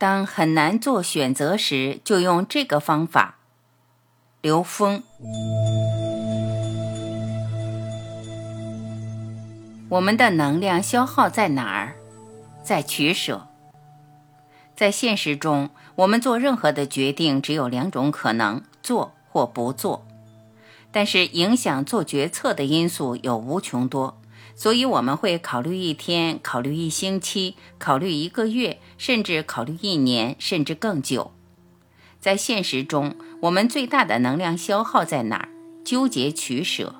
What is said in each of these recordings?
当很难做选择时，就用这个方法。刘峰，我们的能量消耗在哪儿？在取舍。在现实中，我们做任何的决定只有两种可能：做或不做。但是，影响做决策的因素有无穷多。所以我们会考虑一天，考虑一星期，考虑一个月，甚至考虑一年，甚至更久。在现实中，我们最大的能量消耗在哪儿？纠结取舍。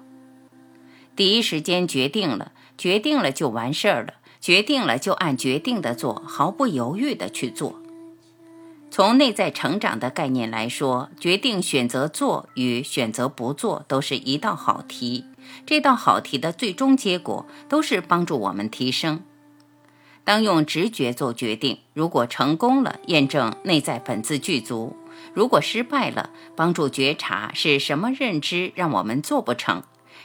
第一时间决定了，决定了就完事儿了，决定了就按决定的做，毫不犹豫的去做。从内在成长的概念来说，决定选择做与选择不做都是一道好题。这道好题的最终结果都是帮助我们提升。当用直觉做决定，如果成功了，验证内在本自具足；如果失败了，帮助觉察是什么认知让我们做不成。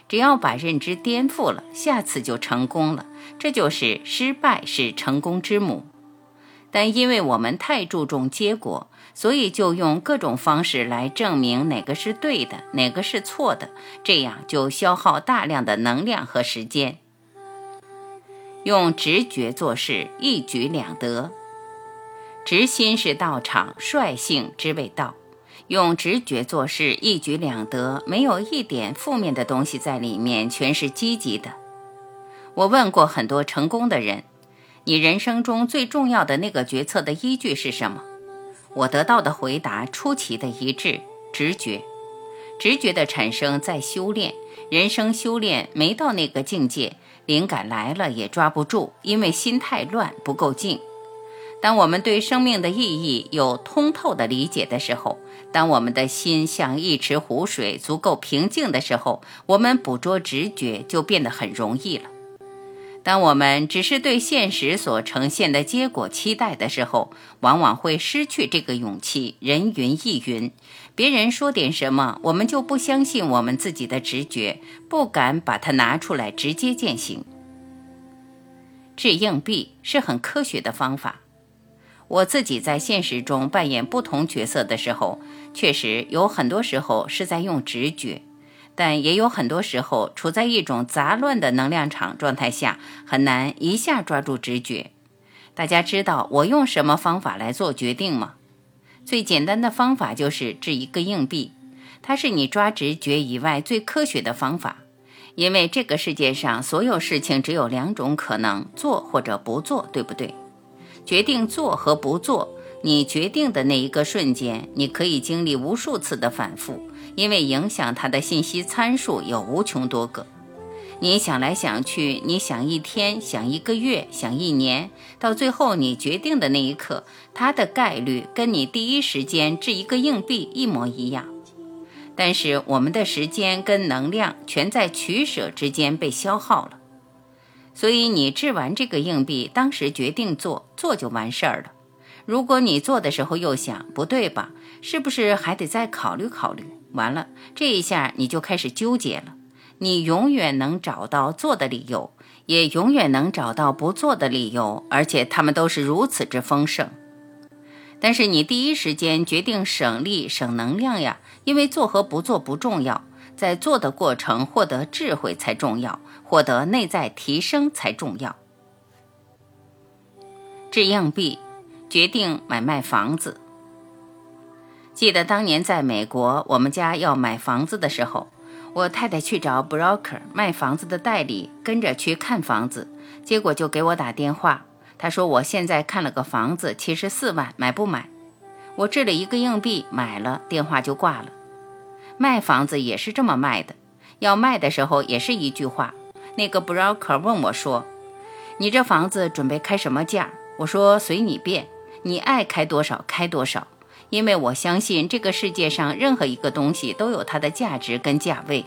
只要把认知颠覆了，下次就成功了。这就是失败是成功之母。但因为我们太注重结果。所以就用各种方式来证明哪个是对的，哪个是错的，这样就消耗大量的能量和时间。用直觉做事，一举两得。直心是道场，率性之谓道。用直觉做事，一举两得，没有一点负面的东西在里面，全是积极的。我问过很多成功的人，你人生中最重要的那个决策的依据是什么？我得到的回答出奇的一致：直觉。直觉的产生在修炼，人生修炼没到那个境界，灵感来了也抓不住，因为心太乱，不够静。当我们对生命的意义有通透的理解的时候，当我们的心像一池湖水，足够平静的时候，我们捕捉直觉就变得很容易了。当我们只是对现实所呈现的结果期待的时候，往往会失去这个勇气。人云亦云，别人说点什么，我们就不相信我们自己的直觉，不敢把它拿出来直接践行。掷硬币是很科学的方法。我自己在现实中扮演不同角色的时候，确实有很多时候是在用直觉。但也有很多时候处在一种杂乱的能量场状态下，很难一下抓住直觉。大家知道我用什么方法来做决定吗？最简单的方法就是掷一个硬币，它是你抓直觉以外最科学的方法。因为这个世界上所有事情只有两种可能：做或者不做，对不对？决定做和不做，你决定的那一个瞬间，你可以经历无数次的反复。因为影响它的信息参数有无穷多个，你想来想去，你想一天，想一个月，想一年，到最后你决定的那一刻，它的概率跟你第一时间掷一个硬币一模一样。但是我们的时间跟能量全在取舍之间被消耗了，所以你掷完这个硬币，当时决定做，做就完事儿了。如果你做的时候又想不对吧，是不是还得再考虑考虑？完了，这一下你就开始纠结了。你永远能找到做的理由，也永远能找到不做的理由，而且他们都是如此之丰盛。但是你第一时间决定省力省能量呀，因为做和不做不重要，在做的过程获得智慧才重要，获得内在提升才重要。掷硬币，决定买卖房子。记得当年在美国，我们家要买房子的时候，我太太去找 broker 卖房子的代理，跟着去看房子，结果就给我打电话，他说我现在看了个房子，七十四万，买不买？我掷了一个硬币，买了，电话就挂了。卖房子也是这么卖的，要卖的时候也是一句话，那个 broker 问我说：“你这房子准备开什么价？”我说随你便，你爱开多少开多少，因为我相信这个世界上任何一个东西都有它的价值跟价位。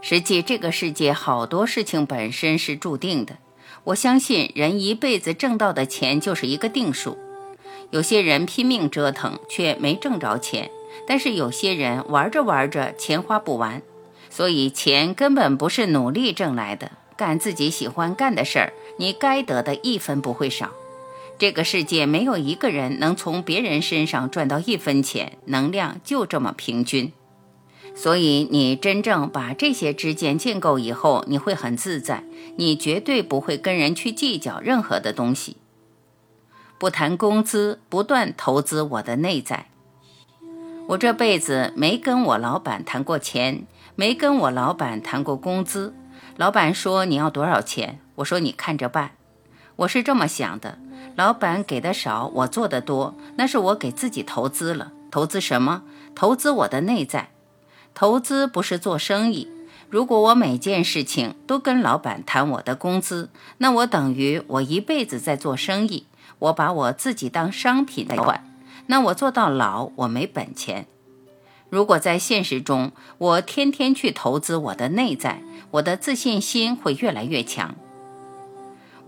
实际这个世界好多事情本身是注定的。我相信人一辈子挣到的钱就是一个定数。有些人拼命折腾却没挣着钱，但是有些人玩着玩着钱花不完。所以钱根本不是努力挣来的，干自己喜欢干的事儿，你该得的一分不会少。这个世界没有一个人能从别人身上赚到一分钱，能量就这么平均。所以你真正把这些之间建构以后，你会很自在，你绝对不会跟人去计较任何的东西。不谈工资，不断投资我的内在。我这辈子没跟我老板谈过钱，没跟我老板谈过工资。老板说你要多少钱，我说你看着办。我是这么想的：老板给的少，我做的多，那是我给自己投资了。投资什么？投资我的内在。投资不是做生意。如果我每件事情都跟老板谈我的工资，那我等于我一辈子在做生意。我把我自己当商品来换，那我做到老我没本钱。如果在现实中，我天天去投资我的内在，我的自信心会越来越强。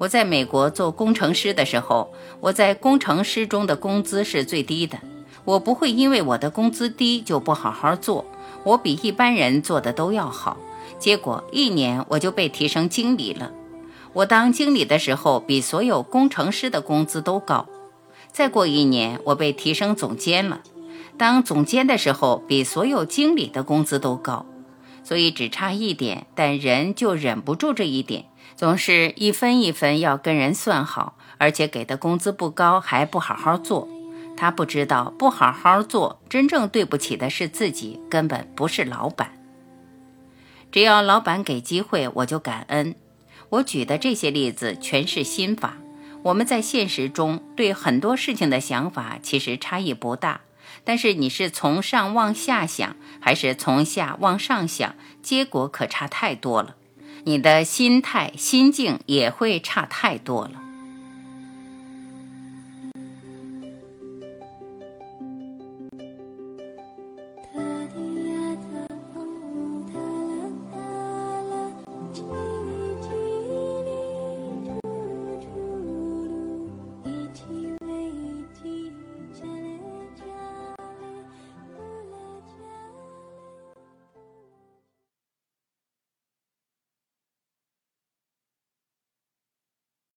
我在美国做工程师的时候，我在工程师中的工资是最低的。我不会因为我的工资低就不好好做。我比一般人做的都要好，结果一年我就被提升经理了。我当经理的时候，比所有工程师的工资都高。再过一年，我被提升总监了。当总监的时候，比所有经理的工资都高。所以只差一点，但人就忍不住这一点，总是一分一分要跟人算好，而且给的工资不高，还不好好做。他不知道不好好做，真正对不起的是自己，根本不是老板。只要老板给机会，我就感恩。我举的这些例子全是心法。我们在现实中对很多事情的想法其实差异不大，但是你是从上往下想，还是从下往上想，结果可差太多了。你的心态、心境也会差太多了。